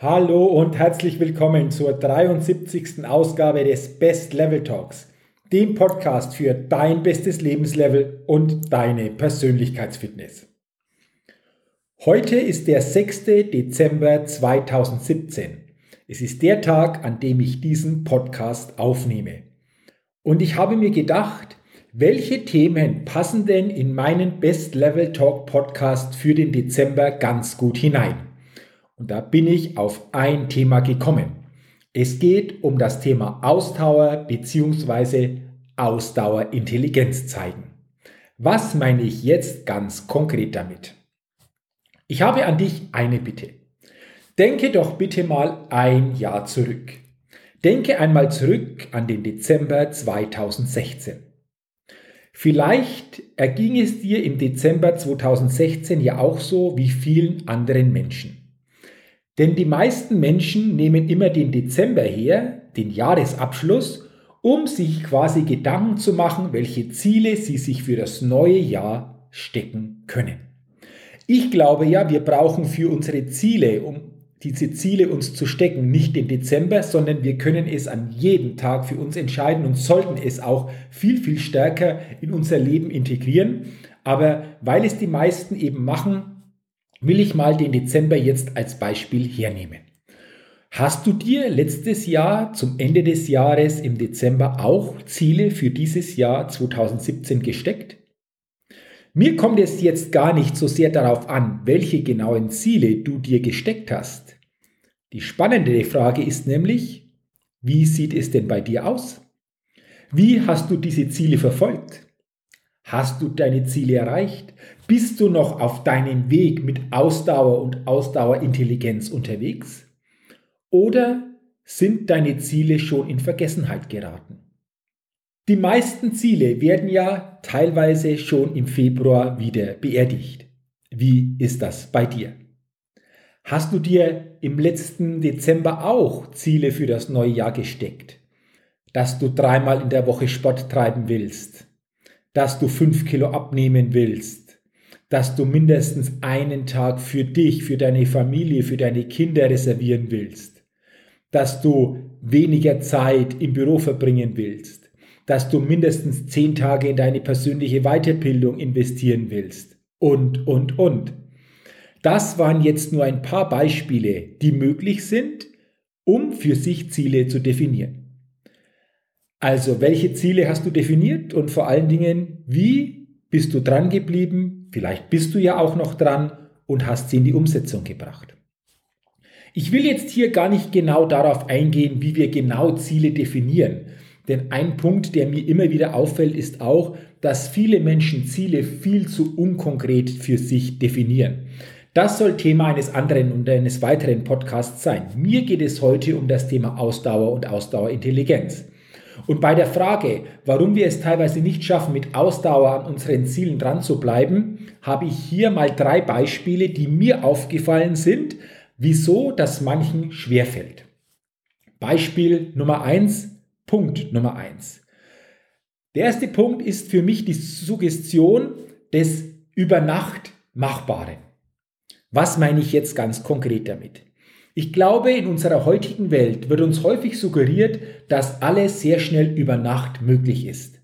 Hallo und herzlich willkommen zur 73. Ausgabe des Best Level Talks, dem Podcast für dein bestes Lebenslevel und deine Persönlichkeitsfitness. Heute ist der 6. Dezember 2017. Es ist der Tag, an dem ich diesen Podcast aufnehme. Und ich habe mir gedacht, welche Themen passen denn in meinen Best Level Talk Podcast für den Dezember ganz gut hinein? Und da bin ich auf ein Thema gekommen. Es geht um das Thema Ausdauer bzw. Ausdauerintelligenz zeigen. Was meine ich jetzt ganz konkret damit? Ich habe an dich eine Bitte. Denke doch bitte mal ein Jahr zurück. Denke einmal zurück an den Dezember 2016. Vielleicht erging es dir im Dezember 2016 ja auch so wie vielen anderen Menschen. Denn die meisten Menschen nehmen immer den Dezember her, den Jahresabschluss, um sich quasi Gedanken zu machen, welche Ziele sie sich für das neue Jahr stecken können. Ich glaube ja, wir brauchen für unsere Ziele, um diese Ziele uns zu stecken, nicht den Dezember, sondern wir können es an jedem Tag für uns entscheiden und sollten es auch viel, viel stärker in unser Leben integrieren. Aber weil es die meisten eben machen, will ich mal den Dezember jetzt als Beispiel hernehmen. Hast du dir letztes Jahr zum Ende des Jahres im Dezember auch Ziele für dieses Jahr 2017 gesteckt? Mir kommt es jetzt gar nicht so sehr darauf an, welche genauen Ziele du dir gesteckt hast. Die spannende Frage ist nämlich, wie sieht es denn bei dir aus? Wie hast du diese Ziele verfolgt? Hast du deine Ziele erreicht? Bist du noch auf deinem Weg mit Ausdauer und Ausdauerintelligenz unterwegs? Oder sind deine Ziele schon in Vergessenheit geraten? Die meisten Ziele werden ja teilweise schon im Februar wieder beerdigt. Wie ist das bei dir? Hast du dir im letzten Dezember auch Ziele für das neue Jahr gesteckt? Dass du dreimal in der Woche Sport treiben willst, dass du fünf Kilo abnehmen willst, dass du mindestens einen Tag für dich, für deine Familie, für deine Kinder reservieren willst, dass du weniger Zeit im Büro verbringen willst, dass du mindestens zehn Tage in deine persönliche Weiterbildung investieren willst und, und, und. Das waren jetzt nur ein paar Beispiele, die möglich sind, um für sich Ziele zu definieren. Also, welche Ziele hast du definiert und vor allen Dingen, wie bist du dran geblieben? Vielleicht bist du ja auch noch dran und hast sie in die Umsetzung gebracht. Ich will jetzt hier gar nicht genau darauf eingehen, wie wir genau Ziele definieren. Denn ein Punkt, der mir immer wieder auffällt, ist auch, dass viele Menschen Ziele viel zu unkonkret für sich definieren. Das soll Thema eines anderen und eines weiteren Podcasts sein. Mir geht es heute um das Thema Ausdauer und Ausdauerintelligenz. Und bei der Frage, warum wir es teilweise nicht schaffen, mit Ausdauer an unseren Zielen dran zu bleiben, habe ich hier mal drei Beispiele, die mir aufgefallen sind, wieso das manchen schwerfällt. Beispiel Nummer eins, Punkt Nummer eins. Der erste Punkt ist für mich die Suggestion des über Nacht Machbaren. Was meine ich jetzt ganz konkret damit? Ich glaube, in unserer heutigen Welt wird uns häufig suggeriert, dass alles sehr schnell über Nacht möglich ist.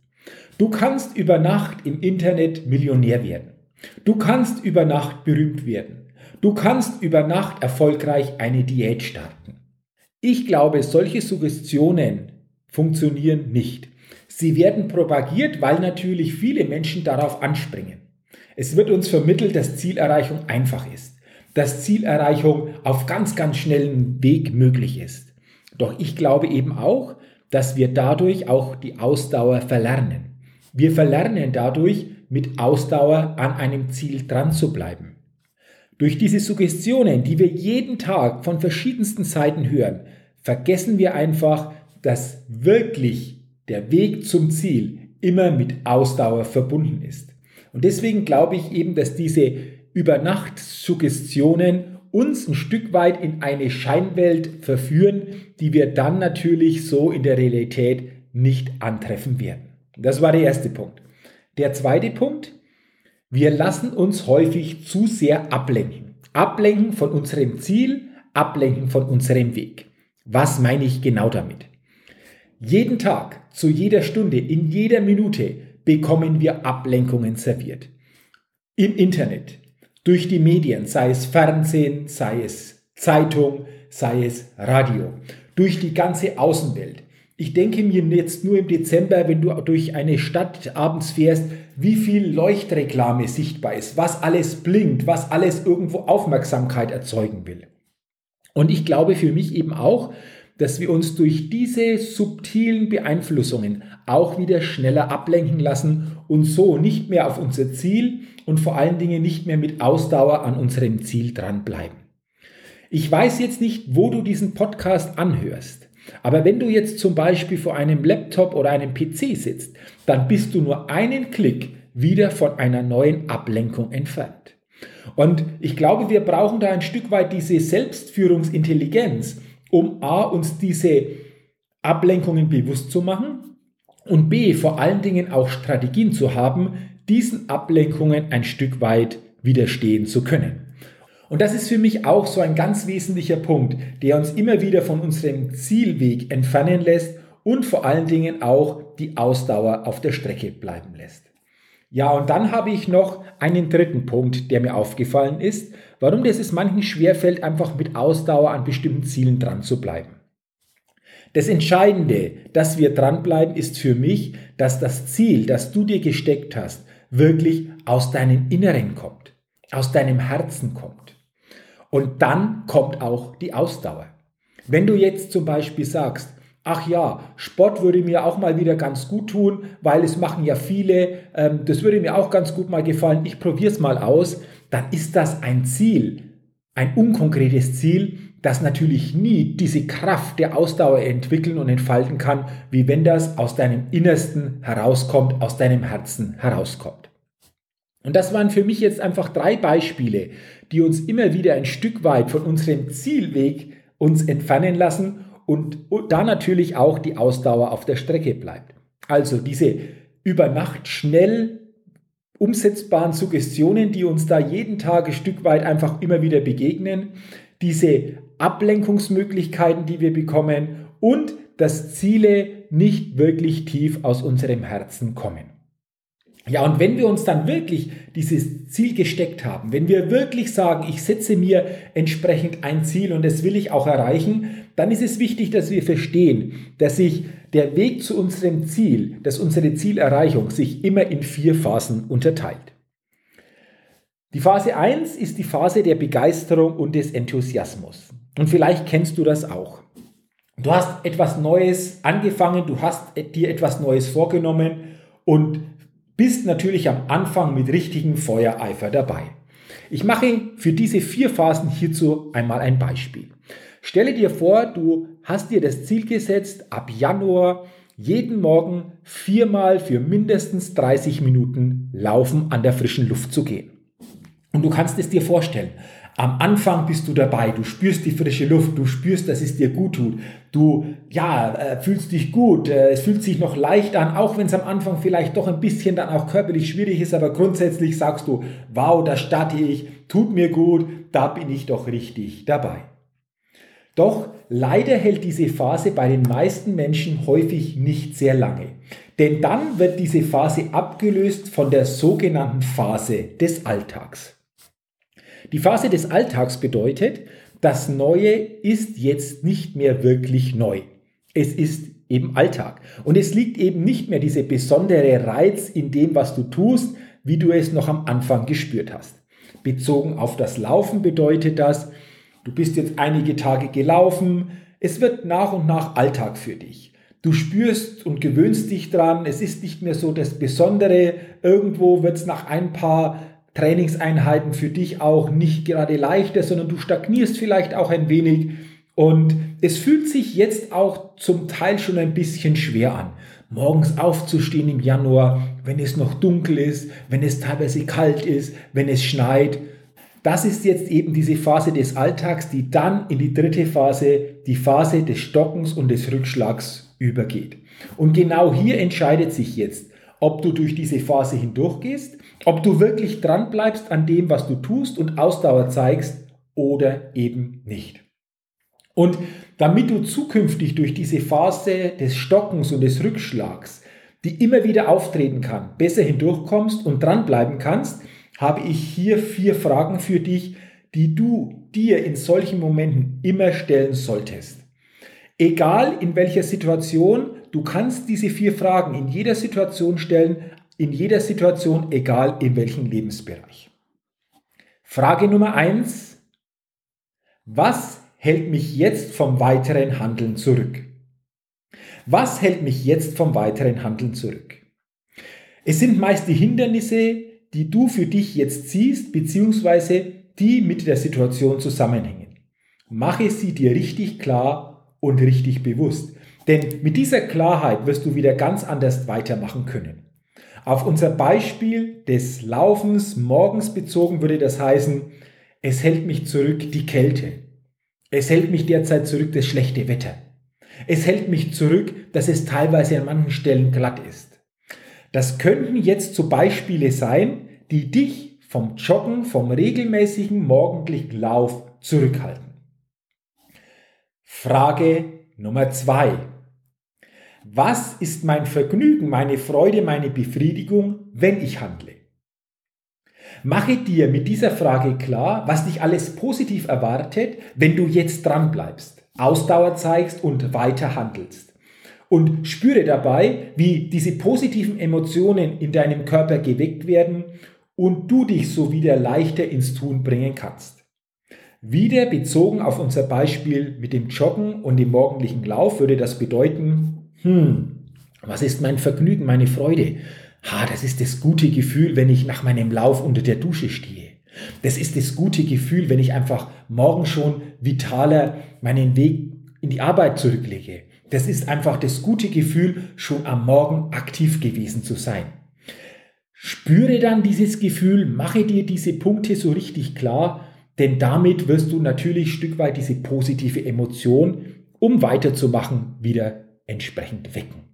Du kannst über Nacht im Internet Millionär werden. Du kannst über Nacht berühmt werden. Du kannst über Nacht erfolgreich eine Diät starten. Ich glaube, solche Suggestionen funktionieren nicht. Sie werden propagiert, weil natürlich viele Menschen darauf anspringen. Es wird uns vermittelt, dass Zielerreichung einfach ist dass Zielerreichung auf ganz, ganz schnellen Weg möglich ist. Doch ich glaube eben auch, dass wir dadurch auch die Ausdauer verlernen. Wir verlernen dadurch, mit Ausdauer an einem Ziel dran zu bleiben. Durch diese Suggestionen, die wir jeden Tag von verschiedensten Seiten hören, vergessen wir einfach, dass wirklich der Weg zum Ziel immer mit Ausdauer verbunden ist. Und deswegen glaube ich eben, dass diese Übernacht-Suggestionen uns ein Stück weit in eine Scheinwelt verführen, die wir dann natürlich so in der Realität nicht antreffen werden. Das war der erste Punkt. Der zweite Punkt, wir lassen uns häufig zu sehr ablenken. Ablenken von unserem Ziel, ablenken von unserem Weg. Was meine ich genau damit? Jeden Tag, zu jeder Stunde, in jeder Minute bekommen wir Ablenkungen serviert. Im Internet, durch die Medien, sei es Fernsehen, sei es Zeitung, sei es Radio, durch die ganze Außenwelt. Ich denke mir jetzt nur im Dezember, wenn du durch eine Stadt abends fährst, wie viel Leuchtreklame sichtbar ist, was alles blinkt, was alles irgendwo Aufmerksamkeit erzeugen will. Und ich glaube für mich eben auch, dass wir uns durch diese subtilen Beeinflussungen auch wieder schneller ablenken lassen und so nicht mehr auf unser Ziel und vor allen Dingen nicht mehr mit Ausdauer an unserem Ziel dranbleiben. Ich weiß jetzt nicht, wo du diesen Podcast anhörst, aber wenn du jetzt zum Beispiel vor einem Laptop oder einem PC sitzt, dann bist du nur einen Klick wieder von einer neuen Ablenkung entfernt. Und ich glaube, wir brauchen da ein Stück weit diese Selbstführungsintelligenz, um A, uns diese Ablenkungen bewusst zu machen und B, vor allen Dingen auch Strategien zu haben, diesen Ablenkungen ein Stück weit widerstehen zu können. Und das ist für mich auch so ein ganz wesentlicher Punkt, der uns immer wieder von unserem Zielweg entfernen lässt und vor allen Dingen auch die Ausdauer auf der Strecke bleiben lässt. Ja, und dann habe ich noch einen dritten Punkt, der mir aufgefallen ist, warum es manchen schwerfällt, einfach mit Ausdauer an bestimmten Zielen dran zu bleiben. Das Entscheidende, dass wir dranbleiben, ist für mich, dass das Ziel, das du dir gesteckt hast, wirklich aus deinem Inneren kommt, aus deinem Herzen kommt. Und dann kommt auch die Ausdauer. Wenn du jetzt zum Beispiel sagst, ach ja, Sport würde mir auch mal wieder ganz gut tun, weil es machen ja viele, ähm, das würde mir auch ganz gut mal gefallen, ich probiere es mal aus, dann ist das ein Ziel, ein unkonkretes Ziel, das natürlich nie diese Kraft der Ausdauer entwickeln und entfalten kann, wie wenn das aus deinem Innersten herauskommt, aus deinem Herzen herauskommt. Und das waren für mich jetzt einfach drei Beispiele, die uns immer wieder ein Stück weit von unserem Zielweg uns entfernen lassen und da natürlich auch die Ausdauer auf der Strecke bleibt. Also diese über Nacht schnell umsetzbaren Suggestionen, die uns da jeden Tag ein Stück weit einfach immer wieder begegnen, diese Ablenkungsmöglichkeiten, die wir bekommen und dass Ziele nicht wirklich tief aus unserem Herzen kommen. Ja, und wenn wir uns dann wirklich dieses Ziel gesteckt haben, wenn wir wirklich sagen, ich setze mir entsprechend ein Ziel und das will ich auch erreichen, dann ist es wichtig, dass wir verstehen, dass sich der Weg zu unserem Ziel, dass unsere Zielerreichung sich immer in vier Phasen unterteilt. Die Phase 1 ist die Phase der Begeisterung und des Enthusiasmus. Und vielleicht kennst du das auch. Du hast etwas Neues angefangen, du hast dir etwas Neues vorgenommen und bist natürlich am Anfang mit richtigem Feuereifer dabei. Ich mache für diese vier Phasen hierzu einmal ein Beispiel. Stelle dir vor, du hast dir das Ziel gesetzt, ab Januar jeden Morgen viermal für mindestens 30 Minuten laufen an der frischen Luft zu gehen. Und du kannst es dir vorstellen. Am Anfang bist du dabei, du spürst die frische Luft, du spürst, dass es dir gut tut. Du, ja, äh, fühlst dich gut, äh, es fühlt sich noch leicht an, auch wenn es am Anfang vielleicht doch ein bisschen dann auch körperlich schwierig ist, aber grundsätzlich sagst du, wow, da starte ich, tut mir gut, da bin ich doch richtig dabei. Doch leider hält diese Phase bei den meisten Menschen häufig nicht sehr lange. Denn dann wird diese Phase abgelöst von der sogenannten Phase des Alltags. Die Phase des Alltags bedeutet, das Neue ist jetzt nicht mehr wirklich neu. Es ist eben Alltag. Und es liegt eben nicht mehr dieser besondere Reiz in dem, was du tust, wie du es noch am Anfang gespürt hast. Bezogen auf das Laufen bedeutet das, du bist jetzt einige Tage gelaufen, es wird nach und nach Alltag für dich. Du spürst und gewöhnst dich dran. Es ist nicht mehr so das Besondere. Irgendwo wird es nach ein paar Trainingseinheiten für dich auch nicht gerade leichter, sondern du stagnierst vielleicht auch ein wenig. Und es fühlt sich jetzt auch zum Teil schon ein bisschen schwer an. Morgens aufzustehen im Januar, wenn es noch dunkel ist, wenn es teilweise kalt ist, wenn es schneit. Das ist jetzt eben diese Phase des Alltags, die dann in die dritte Phase, die Phase des Stockens und des Rückschlags übergeht. Und genau hier entscheidet sich jetzt, ob du durch diese Phase hindurchgehst, ob du wirklich dran bleibst an dem, was du tust und Ausdauer zeigst oder eben nicht. Und damit du zukünftig durch diese Phase des Stockens und des Rückschlags, die immer wieder auftreten kann, besser hindurchkommst und dranbleiben kannst, habe ich hier vier Fragen für dich, die du dir in solchen Momenten immer stellen solltest. Egal in welcher Situation, du kannst diese vier Fragen in jeder Situation stellen, in jeder Situation, egal in welchem Lebensbereich. Frage Nummer eins: Was hält mich jetzt vom weiteren Handeln zurück? Was hält mich jetzt vom weiteren Handeln zurück? Es sind meist die Hindernisse, die du für dich jetzt siehst, beziehungsweise die mit der Situation zusammenhängen. Mache sie dir richtig klar und richtig bewusst. Denn mit dieser Klarheit wirst du wieder ganz anders weitermachen können. Auf unser Beispiel des Laufens morgens bezogen würde das heißen, es hält mich zurück die Kälte. Es hält mich derzeit zurück das schlechte Wetter. Es hält mich zurück, dass es teilweise an manchen Stellen glatt ist. Das könnten jetzt so Beispiele sein, die dich vom Joggen, vom regelmäßigen morgendlichen Lauf zurückhalten. Frage Nummer zwei. Was ist mein Vergnügen, meine Freude, meine Befriedigung, wenn ich handle? Mache dir mit dieser Frage klar, was dich alles positiv erwartet, wenn du jetzt dran bleibst, Ausdauer zeigst und weiter handelst und spüre dabei, wie diese positiven Emotionen in deinem Körper geweckt werden und du dich so wieder leichter ins Tun bringen kannst. Wieder bezogen auf unser Beispiel mit dem Joggen und dem morgendlichen Lauf würde das bedeuten, hm, was ist mein Vergnügen, meine Freude? Ha, das ist das gute Gefühl, wenn ich nach meinem Lauf unter der Dusche stehe. Das ist das gute Gefühl, wenn ich einfach morgen schon vitaler meinen Weg in die Arbeit zurücklege. Das ist einfach das gute Gefühl, schon am Morgen aktiv gewesen zu sein. Spüre dann dieses Gefühl, mache dir diese Punkte so richtig klar, denn damit wirst du natürlich Stück weit diese positive Emotion, um weiterzumachen, wieder entsprechend wecken.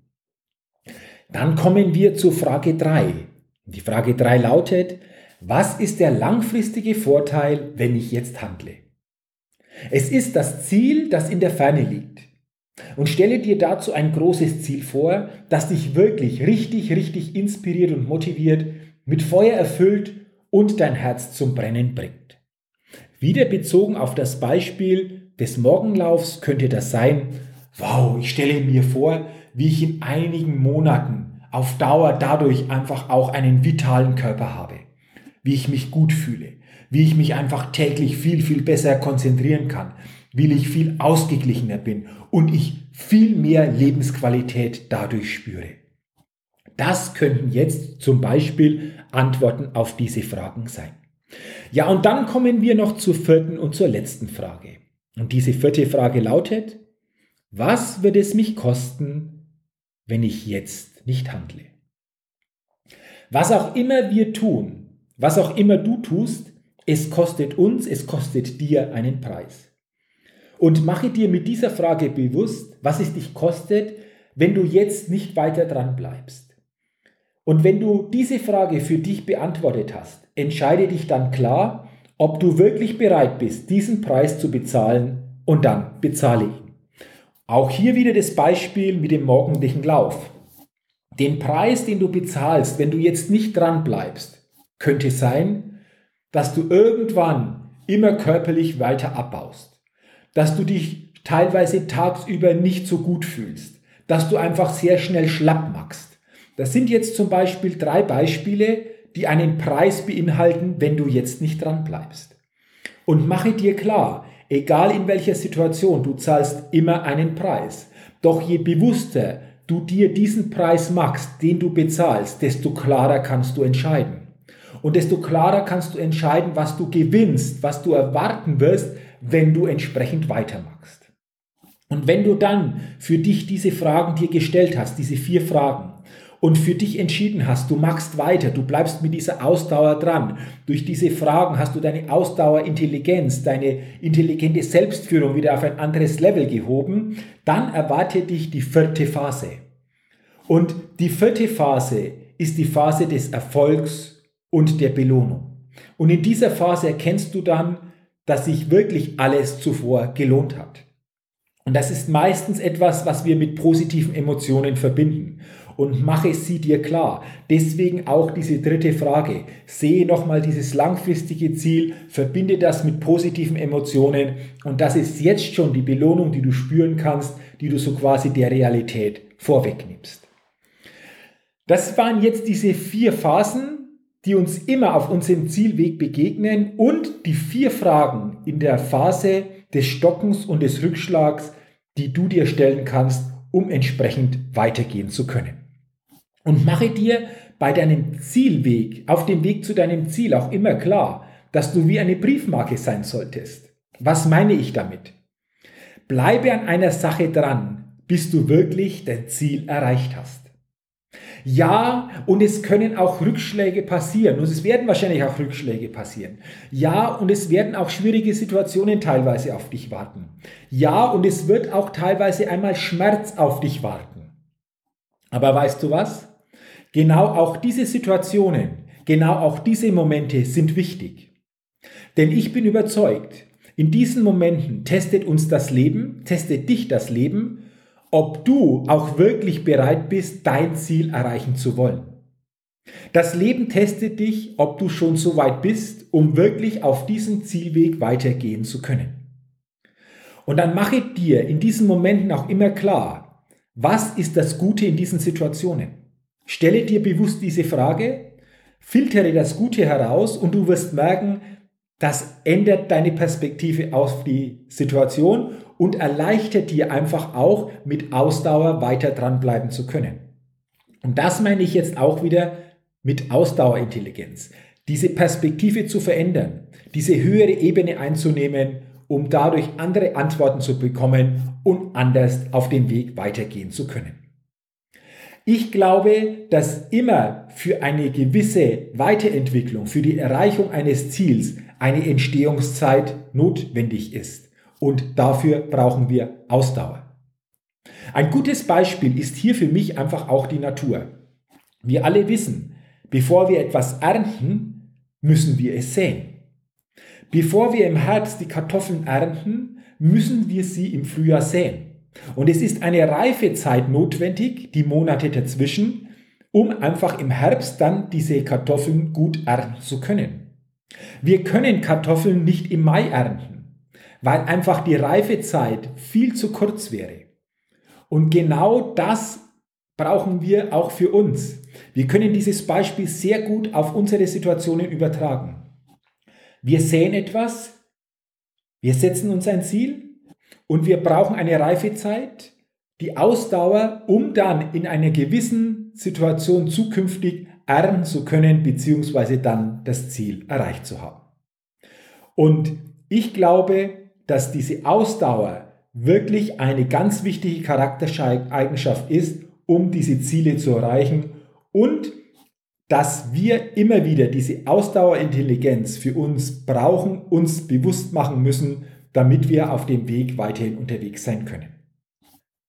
Dann kommen wir zur Frage 3. Die Frage 3 lautet, was ist der langfristige Vorteil, wenn ich jetzt handle? Es ist das Ziel, das in der Ferne liegt. Und stelle dir dazu ein großes Ziel vor, das dich wirklich richtig, richtig inspiriert und motiviert, mit Feuer erfüllt und dein Herz zum Brennen bringt. Wieder bezogen auf das Beispiel des Morgenlaufs könnte das sein, wow, ich stelle mir vor, wie ich in einigen Monaten auf Dauer dadurch einfach auch einen vitalen Körper habe, wie ich mich gut fühle, wie ich mich einfach täglich viel, viel besser konzentrieren kann, wie ich viel ausgeglichener bin und ich viel mehr Lebensqualität dadurch spüre. Das könnten jetzt zum Beispiel Antworten auf diese Fragen sein. Ja, und dann kommen wir noch zur vierten und zur letzten Frage. Und diese vierte Frage lautet, was wird es mich kosten, wenn ich jetzt nicht handle? Was auch immer wir tun, was auch immer du tust, es kostet uns, es kostet dir einen Preis. Und mache dir mit dieser Frage bewusst, was es dich kostet, wenn du jetzt nicht weiter dran bleibst. Und wenn du diese Frage für dich beantwortet hast, entscheide dich dann klar, ob du wirklich bereit bist, diesen Preis zu bezahlen und dann bezahle ihn. Auch hier wieder das Beispiel mit dem morgendlichen Lauf. Den Preis, den du bezahlst, wenn du jetzt nicht dran bleibst, könnte sein, dass du irgendwann immer körperlich weiter abbaust dass du dich teilweise tagsüber nicht so gut fühlst, dass du einfach sehr schnell schlapp machst. Das sind jetzt zum Beispiel drei Beispiele, die einen Preis beinhalten, wenn du jetzt nicht dran bleibst. Und mache dir klar, egal in welcher Situation, du zahlst immer einen Preis. Doch je bewusster du dir diesen Preis machst, den du bezahlst, desto klarer kannst du entscheiden. Und desto klarer kannst du entscheiden, was du gewinnst, was du erwarten wirst, wenn du entsprechend weitermachst. Und wenn du dann für dich diese Fragen dir gestellt hast, diese vier Fragen, und für dich entschieden hast, du machst weiter, du bleibst mit dieser Ausdauer dran. Durch diese Fragen hast du deine Ausdauerintelligenz, deine intelligente Selbstführung wieder auf ein anderes Level gehoben, dann erwartet dich die vierte Phase. Und die vierte Phase ist die Phase des Erfolgs und der Belohnung. Und in dieser Phase erkennst du dann, dass sich wirklich alles zuvor gelohnt hat. Und das ist meistens etwas, was wir mit positiven Emotionen verbinden und mache sie dir klar. Deswegen auch diese dritte Frage. Sehe nochmal dieses langfristige Ziel, verbinde das mit positiven Emotionen und das ist jetzt schon die Belohnung, die du spüren kannst, die du so quasi der Realität vorwegnimmst. Das waren jetzt diese vier Phasen, die uns immer auf unserem Zielweg begegnen und die vier Fragen in der Phase des Stockens und des Rückschlags, die du dir stellen kannst, um entsprechend weitergehen zu können. Und mache dir bei deinem Zielweg, auf dem Weg zu deinem Ziel auch immer klar, dass du wie eine Briefmarke sein solltest. Was meine ich damit? Bleibe an einer Sache dran, bis du wirklich dein Ziel erreicht hast. Ja, und es können auch Rückschläge passieren und es werden wahrscheinlich auch Rückschläge passieren. Ja, und es werden auch schwierige Situationen teilweise auf dich warten. Ja, und es wird auch teilweise einmal Schmerz auf dich warten. Aber weißt du was? Genau auch diese Situationen, genau auch diese Momente sind wichtig. Denn ich bin überzeugt, in diesen Momenten testet uns das Leben, testet dich das Leben, ob du auch wirklich bereit bist, dein Ziel erreichen zu wollen. Das Leben testet dich, ob du schon so weit bist, um wirklich auf diesem Zielweg weitergehen zu können. Und dann mache dir in diesen Momenten auch immer klar, was ist das Gute in diesen Situationen? Stelle dir bewusst diese Frage, filtere das Gute heraus und du wirst merken, das ändert deine Perspektive auf die Situation und erleichtert dir einfach auch mit Ausdauer weiter dranbleiben zu können. Und das meine ich jetzt auch wieder mit Ausdauerintelligenz. Diese Perspektive zu verändern, diese höhere Ebene einzunehmen, um dadurch andere Antworten zu bekommen und anders auf dem Weg weitergehen zu können. Ich glaube, dass immer für eine gewisse Weiterentwicklung, für die Erreichung eines Ziels eine Entstehungszeit notwendig ist. Und dafür brauchen wir Ausdauer. Ein gutes Beispiel ist hier für mich einfach auch die Natur. Wir alle wissen, bevor wir etwas ernten, müssen wir es säen. Bevor wir im Herbst die Kartoffeln ernten, müssen wir sie im Frühjahr säen. Und es ist eine Reifezeit notwendig, die Monate dazwischen, um einfach im Herbst dann diese Kartoffeln gut ernten zu können. Wir können Kartoffeln nicht im Mai ernten, weil einfach die Reifezeit viel zu kurz wäre. Und genau das brauchen wir auch für uns. Wir können dieses Beispiel sehr gut auf unsere Situationen übertragen. Wir sehen etwas, wir setzen uns ein Ziel und wir brauchen eine Reifezeit, die Ausdauer, um dann in einer gewissen Situation zukünftig ernten zu können, beziehungsweise dann das Ziel erreicht zu haben. Und ich glaube, dass diese Ausdauer wirklich eine ganz wichtige Charaktereigenschaft ist, um diese Ziele zu erreichen und dass wir immer wieder diese Ausdauerintelligenz für uns brauchen, uns bewusst machen müssen, damit wir auf dem Weg weiterhin unterwegs sein können.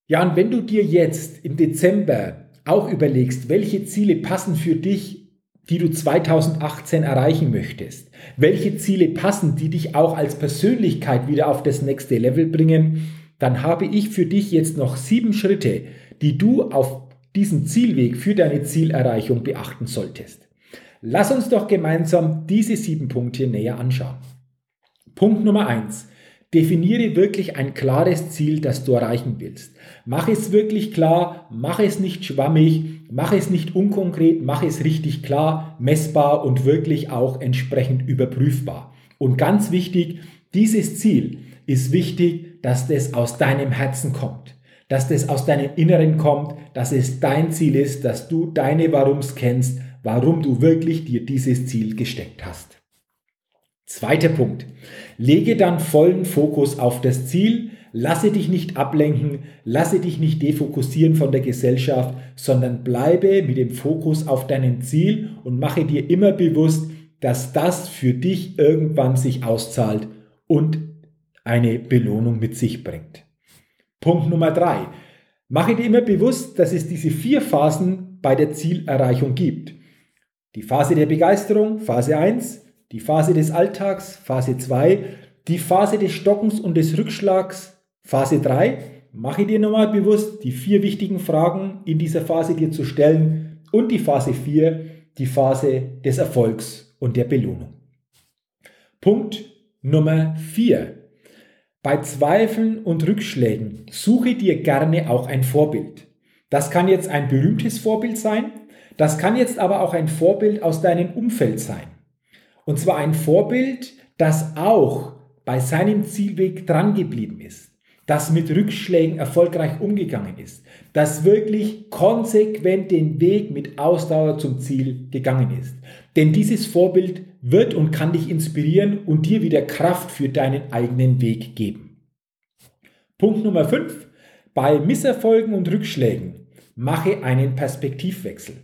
Ja, und wenn du dir jetzt im Dezember auch überlegst, welche Ziele passen für dich, die du 2018 erreichen möchtest, welche Ziele passen, die dich auch als Persönlichkeit wieder auf das nächste Level bringen, dann habe ich für dich jetzt noch sieben Schritte, die du auf diesem Zielweg für deine Zielerreichung beachten solltest. Lass uns doch gemeinsam diese sieben Punkte näher anschauen. Punkt Nummer eins: Definiere wirklich ein klares Ziel, das du erreichen willst. Mach es wirklich klar, mach es nicht schwammig, mach es nicht unkonkret, mach es richtig klar, messbar und wirklich auch entsprechend überprüfbar. Und ganz wichtig, dieses Ziel ist wichtig, dass das aus deinem Herzen kommt. dass das aus deinem Inneren kommt, dass es dein Ziel ist, dass du deine Warums kennst, warum du wirklich dir dieses Ziel gesteckt hast. Zweiter Punkt. Lege dann vollen Fokus auf das Ziel, lasse dich nicht ablenken, lasse dich nicht defokussieren von der Gesellschaft, sondern bleibe mit dem Fokus auf deinem Ziel und mache dir immer bewusst, dass das für dich irgendwann sich auszahlt und eine Belohnung mit sich bringt. Punkt Nummer drei. Mache dir immer bewusst, dass es diese vier Phasen bei der Zielerreichung gibt. Die Phase der Begeisterung, Phase 1, die Phase des Alltags, Phase 2, die Phase des Stockens und des Rückschlags, Phase 3. Mache dir nochmal bewusst, die vier wichtigen Fragen in dieser Phase dir zu stellen und die Phase 4, die Phase des Erfolgs und der Belohnung. Punkt Nummer 4. Bei Zweifeln und Rückschlägen suche dir gerne auch ein Vorbild. Das kann jetzt ein berühmtes Vorbild sein, das kann jetzt aber auch ein Vorbild aus deinem Umfeld sein. Und zwar ein Vorbild, das auch bei seinem Zielweg drangeblieben ist, das mit Rückschlägen erfolgreich umgegangen ist, das wirklich konsequent den Weg mit Ausdauer zum Ziel gegangen ist. Denn dieses Vorbild wird und kann dich inspirieren und dir wieder Kraft für deinen eigenen Weg geben. Punkt Nummer 5. Bei Misserfolgen und Rückschlägen mache einen Perspektivwechsel.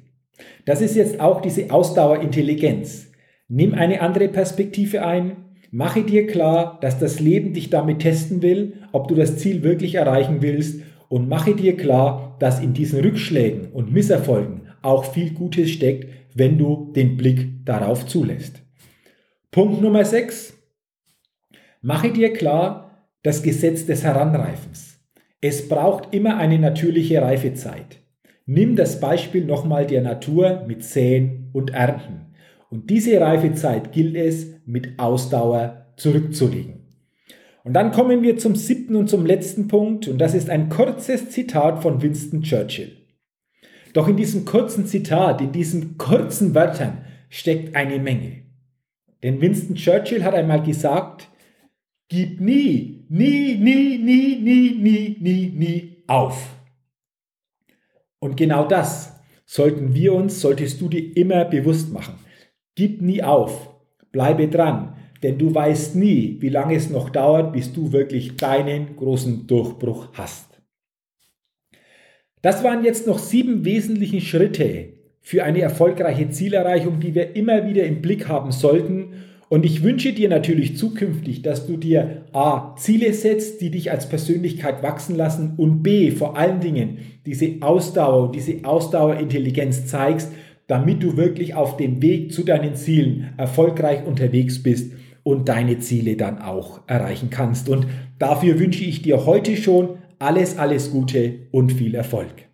Das ist jetzt auch diese Ausdauerintelligenz. Nimm eine andere Perspektive ein, mache dir klar, dass das Leben dich damit testen will, ob du das Ziel wirklich erreichen willst und mache dir klar, dass in diesen Rückschlägen und Misserfolgen auch viel Gutes steckt, wenn du den Blick darauf zulässt. Punkt Nummer 6. Mache dir klar das Gesetz des Heranreifens. Es braucht immer eine natürliche Reifezeit. Nimm das Beispiel nochmal der Natur mit Säen und Ernten. Und diese Reifezeit gilt es mit Ausdauer zurückzulegen. Und dann kommen wir zum siebten und zum letzten Punkt und das ist ein kurzes Zitat von Winston Churchill. Doch in diesem kurzen Zitat, in diesen kurzen Wörtern steckt eine Menge. Denn Winston Churchill hat einmal gesagt, gib nie, nie, nie, nie, nie, nie, nie, nie auf. Und genau das sollten wir uns, solltest du dir immer bewusst machen. Gib nie auf, bleibe dran, denn du weißt nie, wie lange es noch dauert, bis du wirklich deinen großen Durchbruch hast. Das waren jetzt noch sieben wesentliche Schritte, für eine erfolgreiche Zielerreichung, die wir immer wieder im Blick haben sollten. Und ich wünsche dir natürlich zukünftig, dass du dir A, Ziele setzt, die dich als Persönlichkeit wachsen lassen und B, vor allen Dingen diese Ausdauer, diese Ausdauerintelligenz zeigst, damit du wirklich auf dem Weg zu deinen Zielen erfolgreich unterwegs bist und deine Ziele dann auch erreichen kannst. Und dafür wünsche ich dir heute schon alles, alles Gute und viel Erfolg.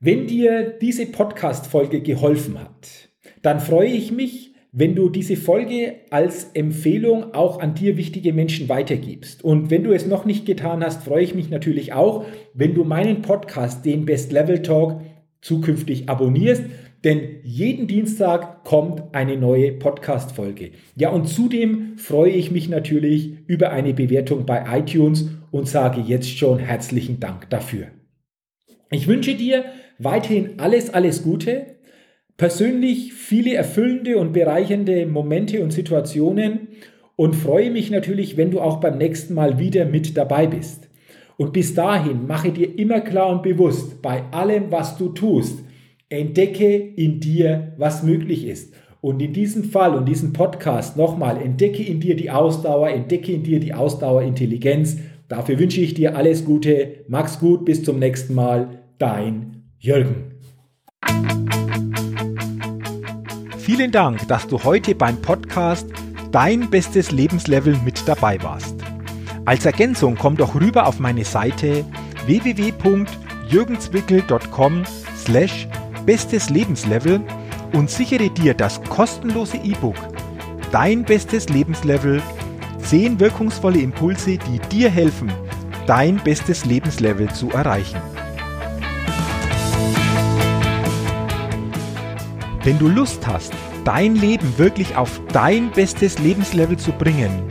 Wenn dir diese Podcast-Folge geholfen hat, dann freue ich mich, wenn du diese Folge als Empfehlung auch an dir wichtige Menschen weitergibst. Und wenn du es noch nicht getan hast, freue ich mich natürlich auch, wenn du meinen Podcast, den Best Level Talk, zukünftig abonnierst. Denn jeden Dienstag kommt eine neue Podcast-Folge. Ja, und zudem freue ich mich natürlich über eine Bewertung bei iTunes und sage jetzt schon herzlichen Dank dafür. Ich wünsche dir Weiterhin alles, alles Gute. Persönlich viele erfüllende und bereichernde Momente und Situationen und freue mich natürlich, wenn du auch beim nächsten Mal wieder mit dabei bist. Und bis dahin mache dir immer klar und bewusst, bei allem, was du tust, entdecke in dir, was möglich ist. Und in diesem Fall und diesem Podcast nochmal, entdecke in dir die Ausdauer, entdecke in dir die Ausdauerintelligenz. Dafür wünsche ich dir alles Gute. Mach's gut, bis zum nächsten Mal. Dein Jürgen. Vielen Dank, dass du heute beim Podcast Dein bestes Lebenslevel mit dabei warst. Als Ergänzung komm doch rüber auf meine Seite www.jürgenzwickel.com slash bestes Lebenslevel und sichere dir das kostenlose E-Book Dein bestes Lebenslevel 10 wirkungsvolle Impulse, die dir helfen, dein bestes Lebenslevel zu erreichen. Wenn du Lust hast, dein Leben wirklich auf dein bestes Lebenslevel zu bringen,